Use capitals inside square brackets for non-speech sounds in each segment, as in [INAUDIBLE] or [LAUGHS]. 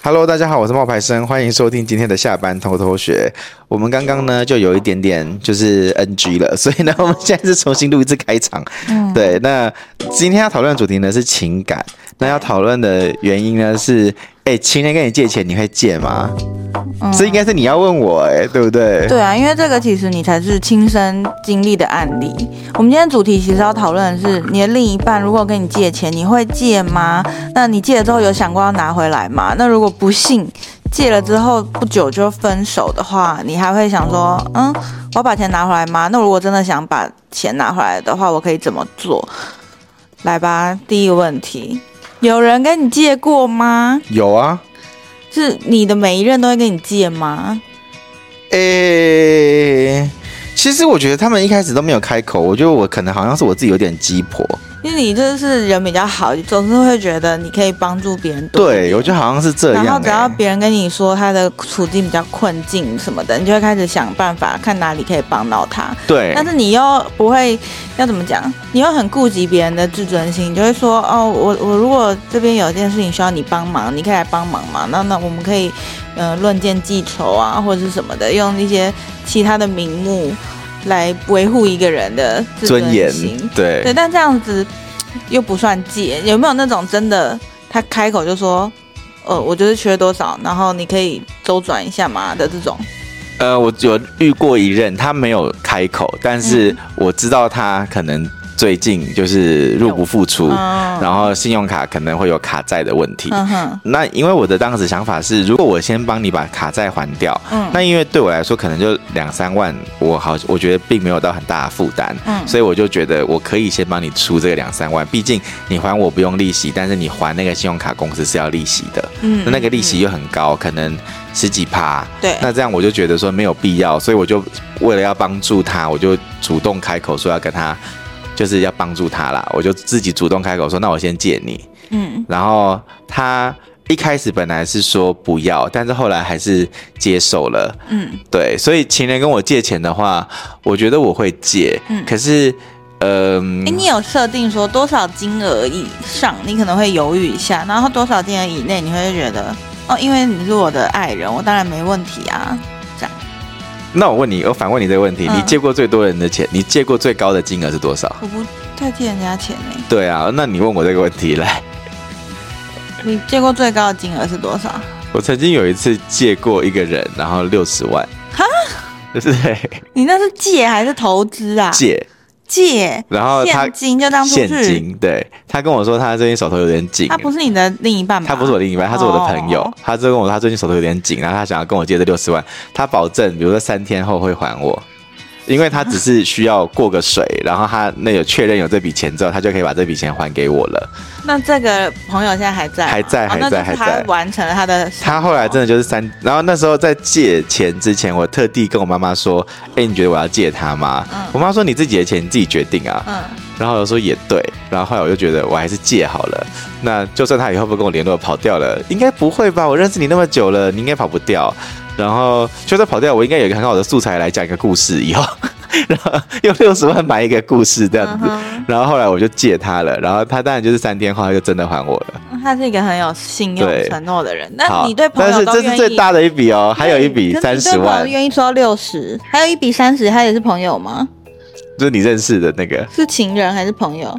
Hello，大家好，我是冒牌生，欢迎收听今天的下班偷偷学。我们刚刚呢就有一点点就是 NG 了，[LAUGHS] 所以呢我们现在是重新录一次开场。嗯，对，那今天要讨论的主题呢是情感，那要讨论的原因呢是。哎、欸，情人跟你借钱，你会借吗？嗯，这应该是你要问我哎、欸，对不对？对啊，因为这个其实你才是亲身经历的案例。我们今天主题其实要讨论的是，你的另一半如果跟你借钱，你会借吗？那你借了之后有想过要拿回来吗？那如果不幸借了之后不久就分手的话，你还会想说，嗯，我要把钱拿回来吗？那如果真的想把钱拿回来的话，我可以怎么做？来吧，第一个问题。有人跟你借过吗？有啊，是你的每一任都会跟你借吗？诶、欸，其实我觉得他们一开始都没有开口，我觉得我可能好像是我自己有点鸡婆。因为你就是人比较好，总是会觉得你可以帮助别人。对，我觉得好像是这样、欸。然后只要别人跟你说他的处境比较困境什么的，你就会开始想办法，看哪里可以帮到他。对。但是你又不会要怎么讲？你又很顾及别人的自尊心，你就会说哦，我我如果这边有一件事情需要你帮忙，你可以来帮忙嘛？那那我们可以嗯、呃、论件计酬啊，或者是什么的，用一些其他的名目。来维护一个人的尊严，对对，但这样子又不算借，有没有那种真的他开口就说，呃，我就是缺多少，然后你可以周转一下嘛的这种？呃，我有遇过一任，他没有开口，但是我知道他可能。最近就是入不敷出，然后信用卡可能会有卡债的问题。那因为我的当时想法是，如果我先帮你把卡债还掉，那因为对我来说可能就两三万，我好，我觉得并没有到很大的负担，所以我就觉得我可以先帮你出这个两三万，毕竟你还我不用利息，但是你还那个信用卡公司是要利息的，那那个利息又很高，可能十几趴。对，那这样我就觉得说没有必要，所以我就为了要帮助他，我就主动开口说要跟他。就是要帮助他啦，我就自己主动开口说，那我先借你。嗯，然后他一开始本来是说不要，但是后来还是接受了。嗯，对，所以情人跟我借钱的话，我觉得我会借。嗯，可是，嗯、你有设定说多少金额以上，你可能会犹豫一下，然后多少金额以内，你会觉得哦，因为你是我的爱人，我当然没问题啊。那我问你，我反问你这个问题：你借过最多人的钱，你借过最高的金额是多少？我不太借人家钱呢。对啊，那你问我这个问题来。[LAUGHS] 你借过最高的金额是多少？我曾经有一次借过一个人，然后六十万。哈？就是。你那是借还是投资啊？借。借，然后他现金就当现金，对，他跟我说他最近手头有点紧。他不是你的另一半吗？他不是我另一半，他是我的朋友。Oh. 他就跟我说他最近手头有点紧，然后他想要跟我借这六十万，他保证，比如说三天后会还我。因为他只是需要过个水，然后他那有确认有这笔钱之后，他就可以把这笔钱还给我了。那这个朋友现在还在？还在，还在，还在。他完成了他的。他后来真的就是三，然后那时候在借钱之前，我特地跟我妈妈说：“哎，你觉得我要借他吗？”嗯、我妈说：“你自己的钱你自己决定啊。”嗯。然后我说也对，然后后来我就觉得我还是借好了。那就算他以后不跟我联络跑掉了，应该不会吧？我认识你那么久了，你应该跑不掉。然后就算跑掉，我应该有一个很好的素材来讲一个故事以后。[LAUGHS] 然后用六十万买一个故事这样子，然后后来我就借他了，然后他当然就是三天后他就真的还我了。他是一个很有信用承诺的人。那你对朋友但是这是最大的一笔哦，还有一笔三十万。愿意说六十，还有一笔三十，他也是朋友吗？就是你认识的那个，是情人还是朋友？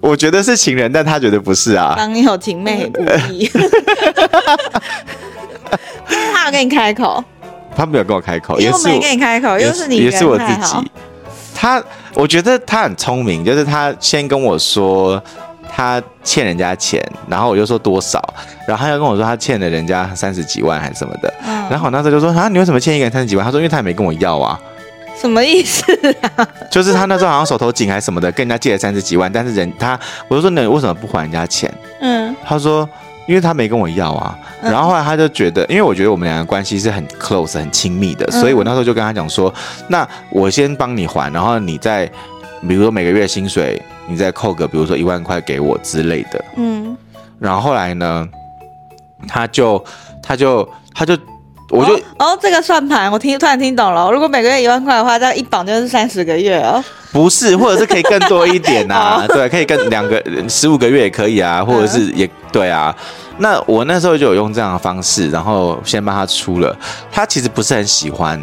我觉得是情人，但他觉得不是啊。当有情妹无意。[LAUGHS] 他有跟你开口？他没有跟我开口，也是没跟你开口，又是你，也是我自己。他，我觉得他很聪明，就是他先跟我说他欠人家钱，然后我就说多少，然后他又跟我说他欠了人家三十几万还是什么的，嗯、然后我那时候就说啊，你为什么欠一个人三十几万？他说因为他也没跟我要啊，什么意思啊？[LAUGHS] 就是他那时候好像手头紧还是什么的，跟人家借了三十几万，但是人他，我就说那你为什么不还人家钱？嗯，他说。因为他没跟我要啊，然后后来他就觉得，因为我觉得我们两个关系是很 close、很亲密的，所以我那时候就跟他讲说，那我先帮你还，然后你再，比如说每个月薪水，你再扣个，比如说一万块给我之类的。嗯，然后后来呢，他就，他就，他就，我就，哦，哦，这个算盘我听突然听懂了，如果每个月一万块的话，这样一绑就是三十个月哦。不是，或者是可以更多一点啊，[LAUGHS] 对，可以更两个十五个月也可以啊，或者是也对啊。那我那时候就有用这样的方式，然后先帮他出了。他其实不是很喜欢，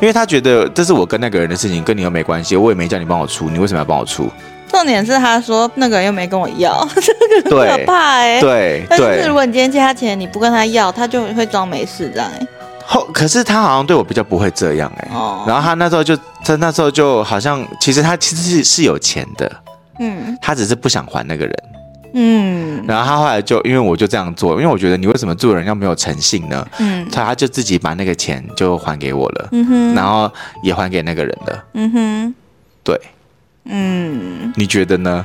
因为他觉得这是我跟那个人的事情，跟你又没关系，我也没叫你帮我出，你为什么要帮我出？重点是他说那个人又没跟我要，[LAUGHS] 这个很可怕哎、欸。对，但是如果你今天借他钱，你不跟他要，他就会装没事这样哎、欸。后可是他好像对我比较不会这样哎、欸。哦。然后他那时候就他那时候就好像其实他其实是是有钱的，嗯，他只是不想还那个人，嗯。然后他后来就因为我就这样做，因为我觉得你为什么做人要没有诚信呢？嗯。他他就自己把那个钱就还给我了，嗯哼。然后也还给那个人了，嗯哼。对。嗯，你觉得呢？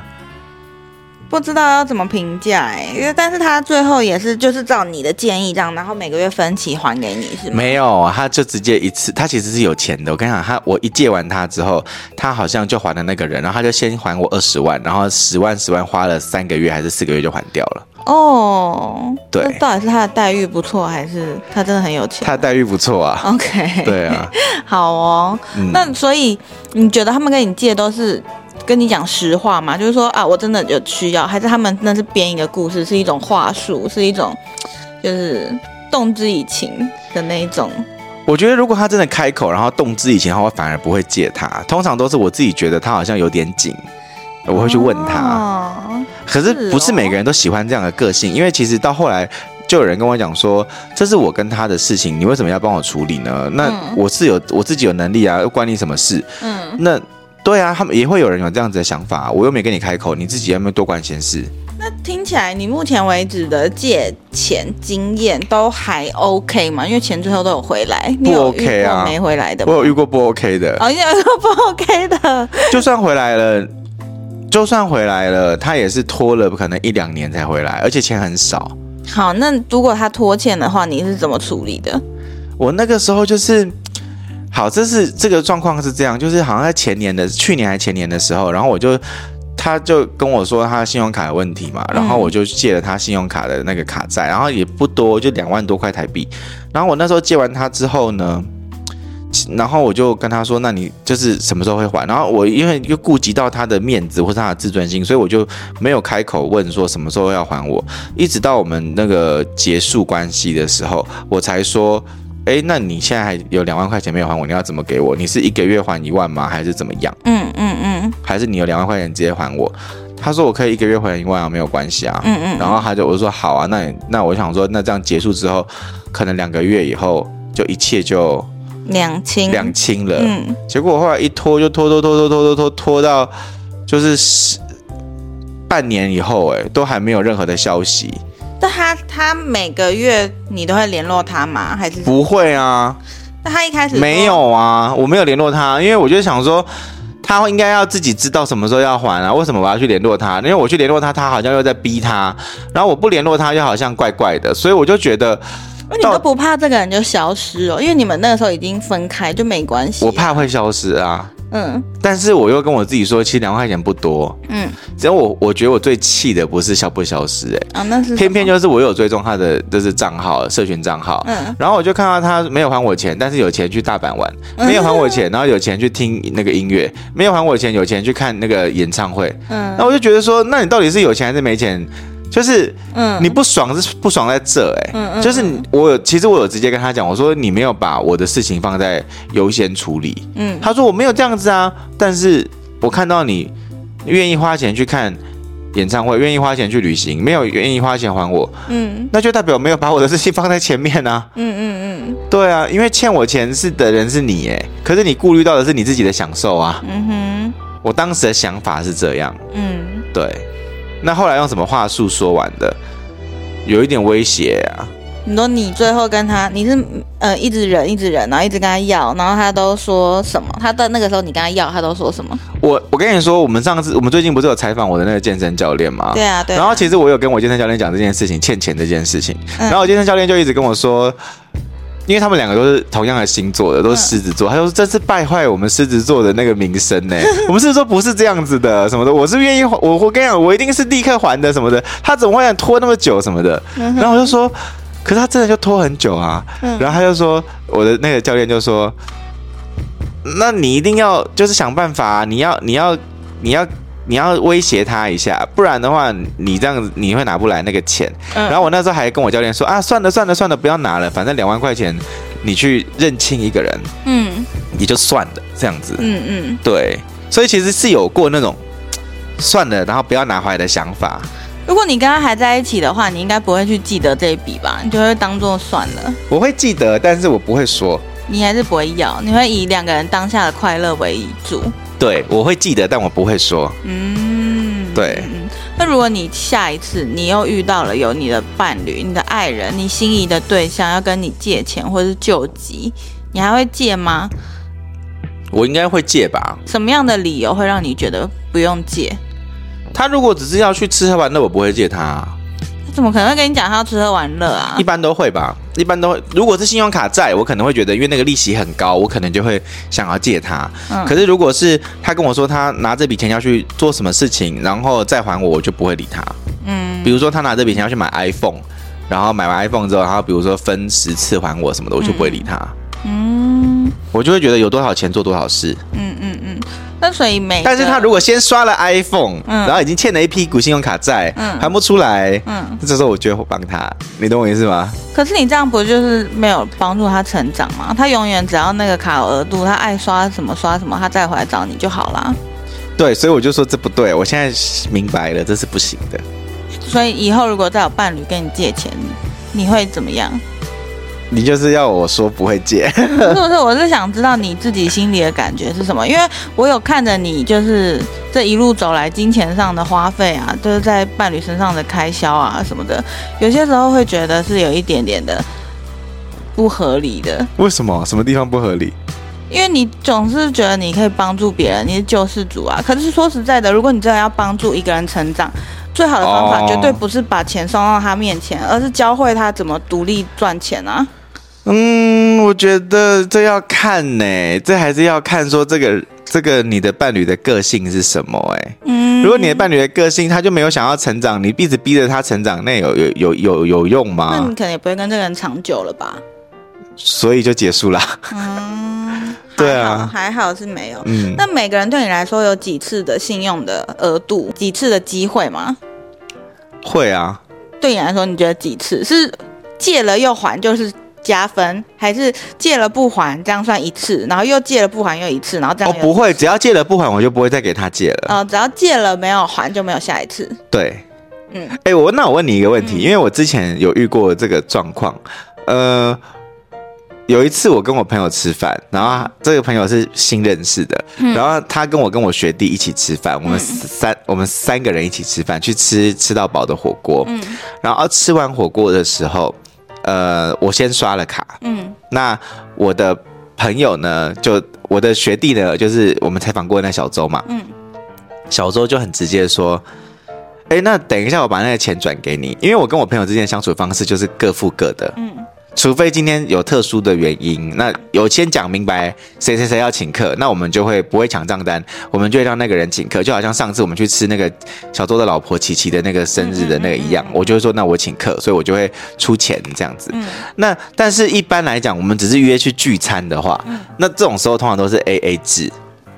不知道要怎么评价哎，因为但是他最后也是就是照你的建议这样，然后每个月分期还给你是吗？没有，他就直接一次，他其实是有钱的。我跟你讲，他我一借完他之后，他好像就还了那个人，然后他就先还我二十万，然后十万十万花了三个月还是四个月就还掉了。哦，对，那到底是他的待遇不错，还是他真的很有钱？他的待遇不错啊。OK，对啊，[LAUGHS] 好哦。嗯、那所以你觉得他们跟你借都是跟你讲实话嘛？就是说啊，我真的有需要，还是他们那是编一个故事，是一种话术，是一种就是动之以情的那一种？我觉得如果他真的开口，然后动之以情的话，我反而不会借他。通常都是我自己觉得他好像有点紧。我会去问他，哦、可是不是每个人都喜欢这样的个性，哦、因为其实到后来就有人跟我讲说，这是我跟他的事情，你为什么要帮我处理呢？那我是有我自己有能力啊，又关你什么事？嗯，那对啊，他们也会有人有这样子的想法，我又没跟你开口，你自己有没有多管闲事？那听起来你目前为止的借钱经验都还 OK 吗？因为钱最后都有回来，不 OK 啊？没回来的，我有遇过不 OK 的，哦，你有遇过不 OK 的，就算回来了。就算回来了，他也是拖了可能一两年才回来，而且钱很少。好，那如果他拖欠的话，你是怎么处理的？我那个时候就是，好，这是这个状况是这样，就是好像在前年的去年还前年的时候，然后我就他就跟我说他信用卡有问题嘛，然后我就借了他信用卡的那个卡债，然后也不多，就两万多块台币。然后我那时候借完他之后呢，然后我就跟他说：“那你就是什么时候会还？”然后我因为又顾及到他的面子或是他的自尊心，所以我就没有开口问说什么时候要还我。一直到我们那个结束关系的时候，我才说：“哎，那你现在还有两万块钱没有还我，你要怎么给我？你是一个月还一万吗？还是怎么样？”嗯嗯嗯，还是你有两万块钱直接还我？他说：“我可以一个月还一万啊，没有关系啊。”嗯嗯。然后他就我就说：“好啊，那你那我想说，那这样结束之后，可能两个月以后就一切就。”两清两清了，嗯，结果我后来一拖就拖拖拖拖拖拖拖拖到就是十半年以后，哎，都还没有任何的消息。但他他每个月你都会联络他吗？还是不会啊？那他一开始没有啊，我没有联络他，因为我就想说他应该要自己知道什么时候要还啊，为什么我要去联络他？因为我去联络他，他好像又在逼他，然后我不联络他，又好像怪怪的，所以我就觉得。那你都不怕这个人就消失哦？因为你们那个时候已经分开，就没关系。我怕会消失啊。嗯。但是我又跟我自己说，其实两万块钱不多。嗯。只要我，我觉得我最气的不是消不消失，哎。啊，那是。偏偏就是我有追踪他的就是账号，社群账号。嗯。然后我就看到他没有还我钱，但是有钱去大阪玩；没有还我钱，然后有钱去听那个音乐；没有还我钱，有钱去看那个演唱会。嗯。那我就觉得说，那你到底是有钱还是没钱？就是，嗯，你不爽是不爽在这，欸，哎，嗯嗯，就是我有，其实我有直接跟他讲，我说你没有把我的事情放在优先处理，嗯，他说我没有这样子啊，但是我看到你愿意花钱去看演唱会，愿意花钱去旅行，没有愿意花钱还我，嗯，那就代表没有把我的事情放在前面啊，嗯嗯嗯，对啊，因为欠我钱是的人是你，哎，可是你顾虑到的是你自己的享受啊，嗯哼，我当时的想法是这样，嗯，对。那后来用什么话术说完的？有一点威胁啊！你说你最后跟他，你是呃一直忍一直忍，然后一直跟他要，然后他都说什么？他的那个时候你跟他要，他都说什么？我我跟你说，我们上次我们最近不是有采访我的那个健身教练吗？对啊，对啊。然后其实我有跟我健身教练讲这件事情，欠钱这件事情。嗯、然后我健身教练就一直跟我说。因为他们两个都是同样的星座的，都是狮子座。他说这是败坏我们狮子座的那个名声呢。[LAUGHS] 我们狮子座不是这样子的，什么的。我是愿意，我我跟你讲，我一定是立刻还的，什么的。他怎么会拖那么久，什么的？然后我就说，可是他真的就拖很久啊。然后他就说，我的那个教练就说，那你一定要就是想办法，你要你要你要你要威胁他一下，不然的话，你这样子你会拿不来那个钱。嗯、然后我那时候还跟我教练说啊，算了算了算了，不要拿了，反正两万块钱你去认清一个人，嗯，也就算了这样子。嗯嗯，对，所以其实是有过那种算了，然后不要拿回来的想法。如果你跟他还在一起的话，你应该不会去记得这一笔吧？你就会当做算了。我会记得，但是我不会说。你还是不会要，你会以两个人当下的快乐为主。对，我会记得，但我不会说。嗯，对。那如果你下一次你又遇到了有你的伴侣、你的爱人、你心仪的对象要跟你借钱或者是救急，你还会借吗？我应该会借吧。什么样的理由会让你觉得不用借？他如果只是要去吃喝玩乐，我不会借他啊。他怎么可能会跟你讲他要吃喝玩乐啊？一般都会吧，一般都会。如果是信用卡债，我可能会觉得，因为那个利息很高，我可能就会想要借他。嗯。可是如果是他跟我说他拿这笔钱要去做什么事情，然后再还我，我就不会理他。嗯。比如说他拿这笔钱要去买 iPhone，然后买完 iPhone 之后，然后比如说分十次还我什么的，我就不会理他。嗯。我就会觉得有多少钱做多少事。嗯但是他如果先刷了 iPhone，嗯，然后已经欠了一批股信用卡债，嗯，还不出来，嗯，这时候我就会帮他，你懂我意思吗？可是你这样不就是没有帮助他成长吗？他永远只要那个卡有额度，他爱刷什么刷什么，他再回来找你就好啦。对，所以我就说这不对，我现在明白了，这是不行的。所以以后如果再有伴侣跟你借钱，你会怎么样？你就是要我说不会借，不是不是，我是想知道你自己心里的感觉是什么，因为我有看着你，就是这一路走来金钱上的花费啊，就是在伴侣身上的开销啊什么的，有些时候会觉得是有一点点的不合理的。为什么？什么地方不合理？因为你总是觉得你可以帮助别人，你是救世主啊。可是说实在的，如果你真的要帮助一个人成长，最好的方法绝对不是把钱送到他面前，而是教会他怎么独立赚钱啊。嗯，我觉得这要看呢，这还是要看说这个这个你的伴侣的个性是什么哎。嗯，如果你的伴侣的个性他就没有想要成长，你一直逼着他成长，那有有有有有用吗？那你可能也不会跟这个人长久了吧？所以就结束了。嗯，[LAUGHS] 对啊，还好是没有。嗯，那每个人对你来说有几次的信用的额度，几次的机会吗？会啊。对你来说，你觉得几次是借了又还，就是？加分还是借了不还，这样算一次，然后又借了不还又一次，然后这样哦不会，只要借了不还，我就不会再给他借了。哦，只要借了没有还就没有下一次。对，嗯，哎、欸，我那我问你一个问题，嗯、因为我之前有遇过这个状况，呃，有一次我跟我朋友吃饭，然后这个朋友是新认识的，嗯、然后他跟我跟我学弟一起吃饭，我们三、嗯、我们三个人一起吃饭，去吃吃到饱的火锅，嗯，然后吃完火锅的时候。呃，我先刷了卡，嗯，那我的朋友呢，就我的学弟呢，就是我们采访过的那小周嘛，嗯，小周就很直接说，哎，那等一下我把那个钱转给你，因为我跟我朋友之间的相处方式就是各付各的，嗯。除非今天有特殊的原因，那有先讲明白谁谁谁要请客，那我们就会不会抢账单，我们就会让那个人请客，就好像上次我们去吃那个小周的老婆琪琪的那个生日的那个一样，我就会说那我请客，所以我就会出钱这样子。那但是一般来讲，我们只是约去聚餐的话，那这种时候通常都是 AA 制。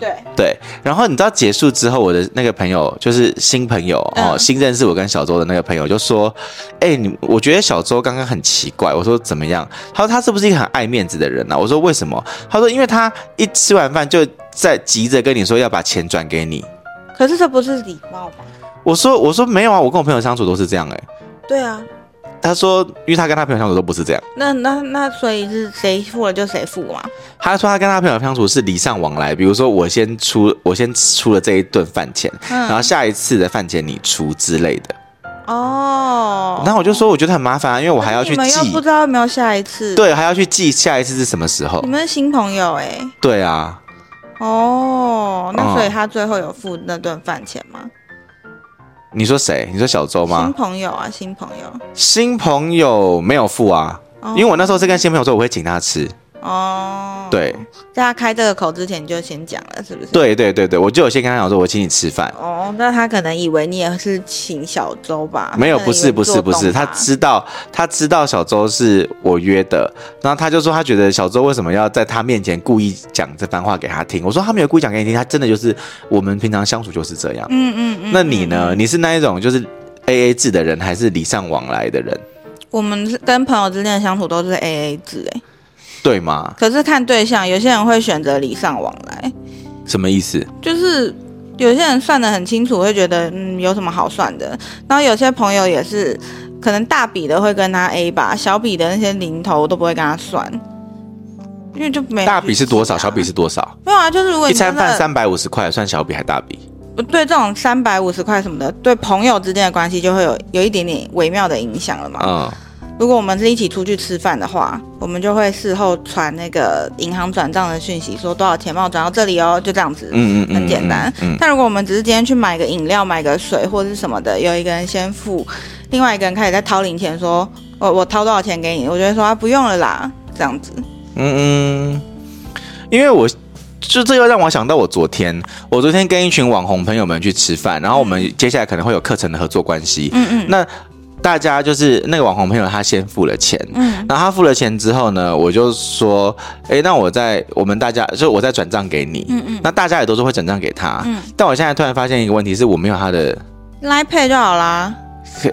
对对，然后你知道结束之后，我的那个朋友就是新朋友哦，新认识我跟小周的那个朋友就说：“哎，你我觉得小周刚刚很奇怪。”我说：“怎么样？”他说：“他是不是一个很爱面子的人呢？”我说：“为什么？”他说：“因为他一吃完饭就在急着跟你说要把钱转给你。”可是这不是礼貌吧？我说：“我说没有啊，我跟我朋友相处都是这样哎。”对啊。他说，因为他跟他朋友相处都不是这样。那那那，所以是谁付了就谁付嘛？他说他跟他朋友相处是礼尚往来，比如说我先出，我先出了这一顿饭钱，嗯、然后下一次的饭钱你出之类的。哦。然后我就说，我觉得很麻烦啊，因为我还要去记。你们又不知道有没有下一次。对，还要去记下一次是什么时候。你们是新朋友哎、欸。对啊。哦，那所以他最后有付那顿饭钱吗？你说谁？你说小周吗？新朋友啊，新朋友。新朋友没有付啊，哦、因为我那时候是跟新朋友说我会请他吃。哦。对，在他开这个口之前，你就先讲了，是不是？对对对对，我就有先跟他讲说，我请你吃饭。哦，那他可能以为你也是请小周吧？没有，不是，不是，不是，他知道，他知道小周是我约的，然后他就说他觉得小周为什么要在他面前故意讲这番话给他听？我说他没有故意讲给你听，他真的就是我们平常相处就是这样。嗯嗯嗯。那你呢？你是那一种就是 A A 制的人，还是礼尚往来的人？我们是跟朋友之间的相处都是 A A 制，哎。对吗？可是看对象，有些人会选择礼尚往来。什么意思？就是有些人算得很清楚，会觉得嗯有什么好算的。然后有些朋友也是，可能大笔的会跟他 A 吧，小笔的那些零头都不会跟他算，因为就没。大笔是多少？小笔是多少？没有啊，就是如果你一餐饭三百五十块，算小笔还大笔？不对，这种三百五十块什么的，对朋友之间的关系就会有有一点点微妙的影响了嘛。嗯。如果我们是一起出去吃饭的话，我们就会事后传那个银行转账的讯息，说多少钱帮我转到这里哦，就这样子，嗯嗯，很简单。嗯嗯嗯、但如果我们只是今天去买个饮料、买个水或者是什么的，有一个人先付，另外一个人开始在掏零钱，说我我掏多少钱给你，我就会说啊不用了啦，这样子。嗯嗯，因为我就这又让我想到我昨天，我昨天跟一群网红朋友们去吃饭，然后我们接下来可能会有课程的合作关系。嗯嗯，那。大家就是那个网红朋友，他先付了钱，嗯，然后他付了钱之后呢，我就说，哎，那我在我们大家就我再转账给你，嗯嗯，那大家也都是会转账给他，嗯，但我现在突然发现一个问题，是我没有他的 Line Pay 就好啦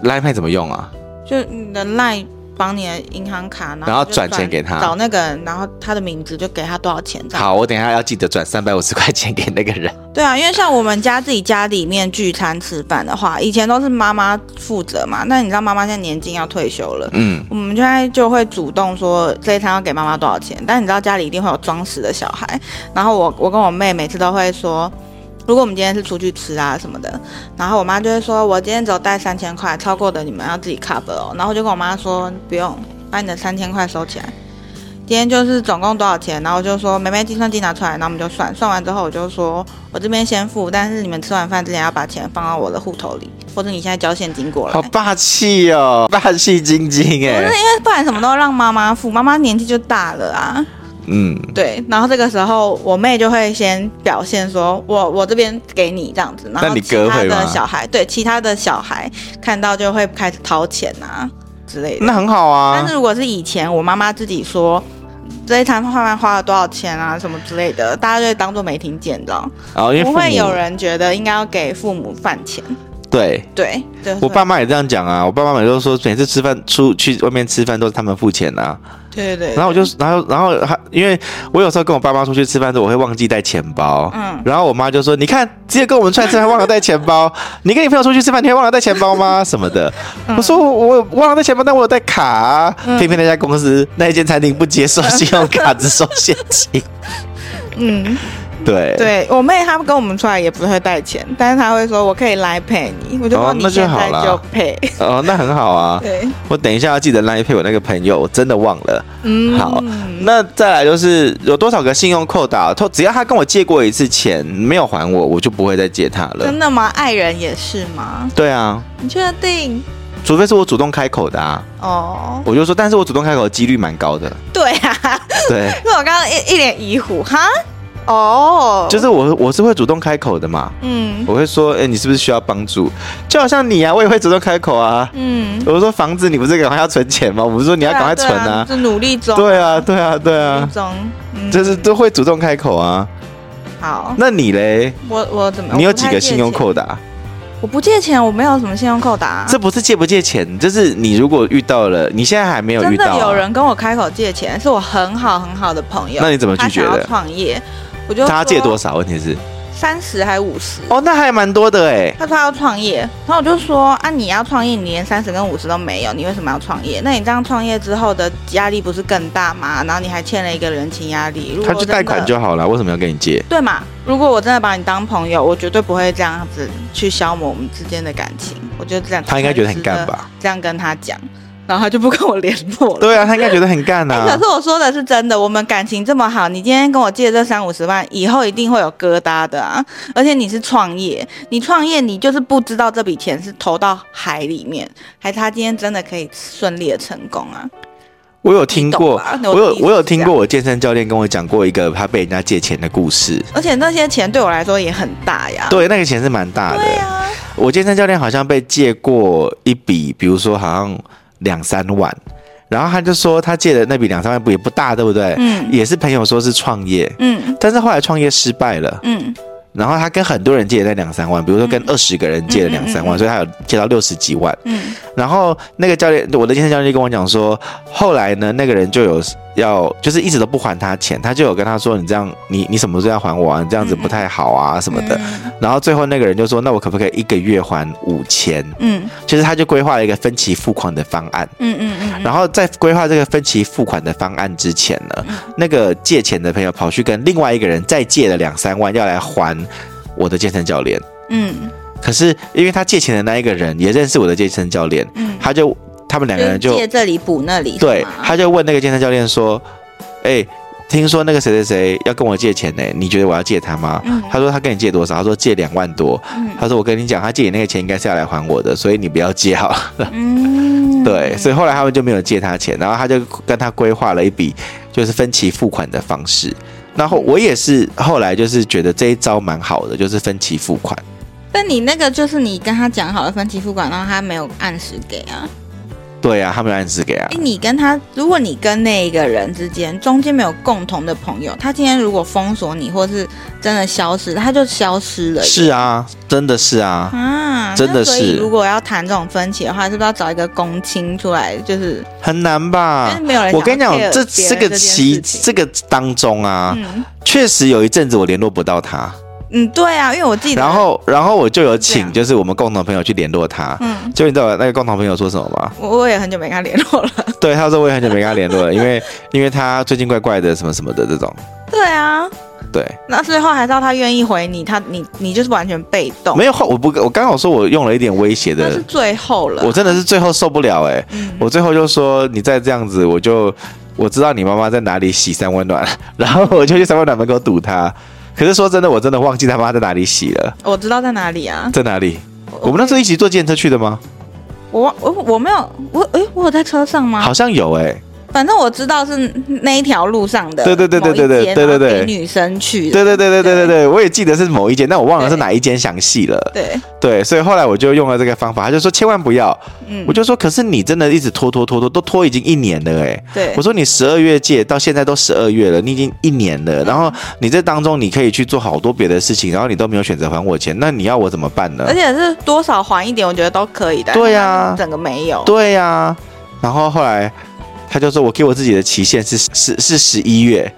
，Line Pay 怎么用啊？就你的 Line。帮你的银行卡，然后转钱给他，找那个人，然后他的名字就给他多少钱。好，我等一下要记得转三百五十块钱给那个人。对啊，因为像我们家自己家里面聚餐吃饭的话，以前都是妈妈负责嘛。那你知道妈妈现在年金要退休了，嗯，我们现在就会主动说这一餐要给妈妈多少钱。但你知道家里一定会有装死的小孩，然后我我跟我妹每次都会说。如果我们今天是出去吃啊什么的，然后我妈就会说：“我今天只有带三千块，超过的你们要自己 cover 哦。”然后我就跟我妈说：“不用，把你的三千块收起来。今天就是总共多少钱？”然后我就说：“妹妹计算机拿出来。”然后我们就算，算完之后我就说：“我这边先付，但是你们吃完饭之前要把钱放到我的户头里，或者你现在交现金过来。”好霸气哦，霸气晶晶哎！不是因为不然什么都让妈妈付，妈妈年纪就大了啊。嗯，对，然后这个时候我妹就会先表现说，我我这边给你这样子，然后其他的小孩，对，其他的小孩看到就会开始掏钱啊之类的，那很好啊。但是如果是以前我妈妈自己说这一餐饭饭花了多少钱啊什么之类的，大家就会当做没听见，知道吗？不会有人觉得应该要给父母饭钱。对对，我爸妈也这样讲啊，我爸妈每次都说每次吃饭出去外面吃饭都是他们付钱啊。对对，然后我就，然后，然后还，因为我有时候跟我爸妈出去吃饭的时候，我会忘记带钱包。嗯，然后我妈就说：“你看，直接跟我们出来吃还忘了带钱包，你跟你朋友出去吃饭，你会忘了带钱包吗？什么的？”我说：“我忘了带钱包，但我有带卡啊。”偏偏那家公司那一间餐厅不接受信 [LAUGHS] 用卡，只收现金。嗯。对，对我妹她跟我们出来也不会带钱，但是她会说：“我可以来陪你。”我就说：“你现在就陪。哦”哦，那很好啊。[LAUGHS] 对，我等一下要记得来陪我那个朋友，我真的忘了。嗯，好，那再来就是有多少个信用扣打，他只要他跟我借过一次钱没有还我，我就不会再借他了。真的吗？爱人也是吗？对啊。你确定？除非是我主动开口的啊。哦。我就说，但是我主动开口的几率蛮高的。对啊。对。[LAUGHS] 因为我刚刚一一脸疑惑，哈。哦，oh, 就是我我是会主动开口的嘛，嗯，我会说，哎、欸，你是不是需要帮助？就好像你啊，我也会主动开口啊，嗯，我说房子你不是赶快要存钱吗？我不是说你要赶快存啊，啊，是努力中，对啊，对啊，对啊，中，嗯、就是都会主动开口啊。好，那你嘞？我我怎么？你有几个信用扣打？我不借钱，我没有什么信用扣打。这不是借不借钱，就是你如果遇到了，你现在还没有遇到、啊，真的有人跟我开口借钱，是我很好很好的朋友，那你怎么拒绝的？创业。我就他借多少？问题是三十还是五十？哦，那还蛮多的哎。他说他要创业，然后我就说啊，你要创业，你连三十跟五十都没有，你为什么要创业？那你这样创业之后的压力不是更大吗？然后你还欠了一个人情压力。如果他去贷款就好了，为什么要跟你借？对嘛？如果我真的把你当朋友，我绝对不会这样子去消磨我们之间的感情。我觉得这样他应该觉得很干吧？这样跟他讲。然后他就不跟我联络了。对啊，他应该觉得很干啊。可是我说的是真的，我们感情这么好，你今天跟我借这三五十万，以后一定会有疙瘩的啊。而且你是创业，你创业你就是不知道这笔钱是投到海里面，还是他今天真的可以顺利的成功啊？我有听过，我有我有听过，我健身教练跟我讲过一个他被人家借钱的故事，而且那些钱对我来说也很大呀。对，那个钱是蛮大的。对啊，我健身教练好像被借过一笔，比如说好像两三万，然后他就说他借的那笔两三万不也不大，对不对？嗯，也是朋友说是创业，嗯，但是后来创业失败了，嗯。然后他跟很多人借了那两三万，比如说跟二十个人借了两三万，嗯、所以他有借到六十几万。嗯，然后那个教练，我的健身教练就跟我讲说，后来呢，那个人就有。要就是一直都不还他钱，他就有跟他说：“你这样，你你什么时候要还我啊？你这样子不太好啊，什么的。嗯”然后最后那个人就说：“那我可不可以一个月还五千？”嗯，其实他就规划了一个分期付款的方案。嗯嗯嗯。然后在规划这个分期付款的方案之前呢，嗯、那个借钱的朋友跑去跟另外一个人再借了两三万，要来还我的健身教练。嗯。可是因为他借钱的那一个人也认识我的健身教练，嗯，他就。他们两个人就借这里补那里，对，他就问那个健身教练说：“哎，听说那个谁谁谁要跟我借钱呢？你觉得我要借他吗？”嗯、他说：“他跟你借多少？”他说：“借两万多。嗯”他说：“我跟你讲，他借你那个钱应该是要来还我的，所以你不要借好了。”嗯，[LAUGHS] 对，所以后来他们就没有借他钱，然后他就跟他规划了一笔就是分期付款的方式。然后我也是后来就是觉得这一招蛮好的，就是分期付款。但你那个就是你跟他讲好了分期付款，然后他没有按时给啊？对啊，他没有按时给啊。哎，你跟他，如果你跟那一个人之间中间没有共同的朋友，他今天如果封锁你，或是真的消失，他就消失了。是啊，真的是啊，啊，真的是。如果要谈这种分歧的话，是不是要找一个公亲出来？就是很难吧？没有人。我跟你讲，这这个期这个当中啊，嗯、确实有一阵子我联络不到他。嗯，对啊，因为我记得，然后，然后我就有请，就是我们共同朋友去联络他。嗯，就你知道那个共同朋友说什么吗？我我也很久没跟他联络了。[LAUGHS] 对，他说我也很久没跟他联络了，因为因为他最近怪怪的，什么什么的这种。对啊，对。那最后还是要他愿意回你，他你你就是完全被动。没有后，我不我刚好说我用了一点威胁的。最后了。我真的是最后受不了哎、欸，嗯、我最后就说你再这样子，我就我知道你妈妈在哪里洗三温暖，然后我就去三温暖门口堵他。可是说真的，我真的忘记他妈在哪里洗了。我知道在哪里啊，在哪里？我，们那时候一起坐电车去的吗？我我我没有，我哎，我有在车上吗？好像有哎、欸。反正我知道是那一条路上的，对对对对对对对对对，女生去，对对对对对对对，我也记得是某一间，但我忘了是哪一间详细了。对对，所以后来我就用了这个方法，他就说千万不要，嗯，我就说可是你真的一直拖拖拖拖，都拖已经一年了哎，对，我说你十二月借到现在都十二月了，你已经一年了，然后你这当中你可以去做好多别的事情，然后你都没有选择还我钱，那你要我怎么办呢？而且是多少还一点，我觉得都可以的。对呀，整个没有。对呀，然后后来。他就说：“我给我自己的期限是是是十一月。”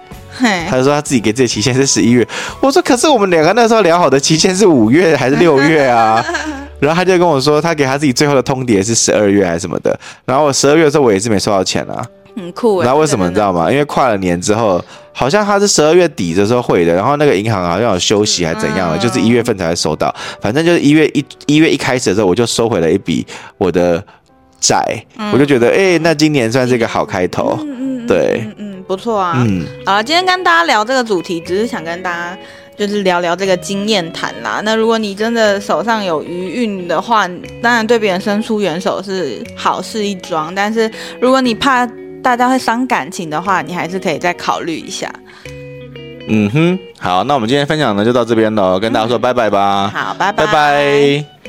他就说他自己给自己期限是十一月。我说：“可是我们两个那时候聊好的期限是五月还是六月啊？” [LAUGHS] 然后他就跟我说：“他给他自己最后的通牒是十二月还是什么的。”然后我十二月的时候我也是没收到钱啊，很酷。然后为什么你知道吗？因为跨了年之后，好像他是十二月底的时候汇的，然后那个银行好像有休息还是怎样的，就是一月份才会收到。反正就是一月一一月一开始的时候，我就收回了一笔我的。债，嗯、我就觉得，哎、欸，那今年算是一个好开头，嗯嗯，对，嗯嗯，不错啊，嗯，好，今天跟大家聊这个主题，只是想跟大家就是聊聊这个经验谈啦。那如果你真的手上有余韵的话，当然对别人伸出援手是好事一桩，但是如果你怕大家会伤感情的话，你还是可以再考虑一下。嗯哼，好，那我们今天分享呢就到这边喽，跟大家说拜拜吧。好，拜拜。拜拜。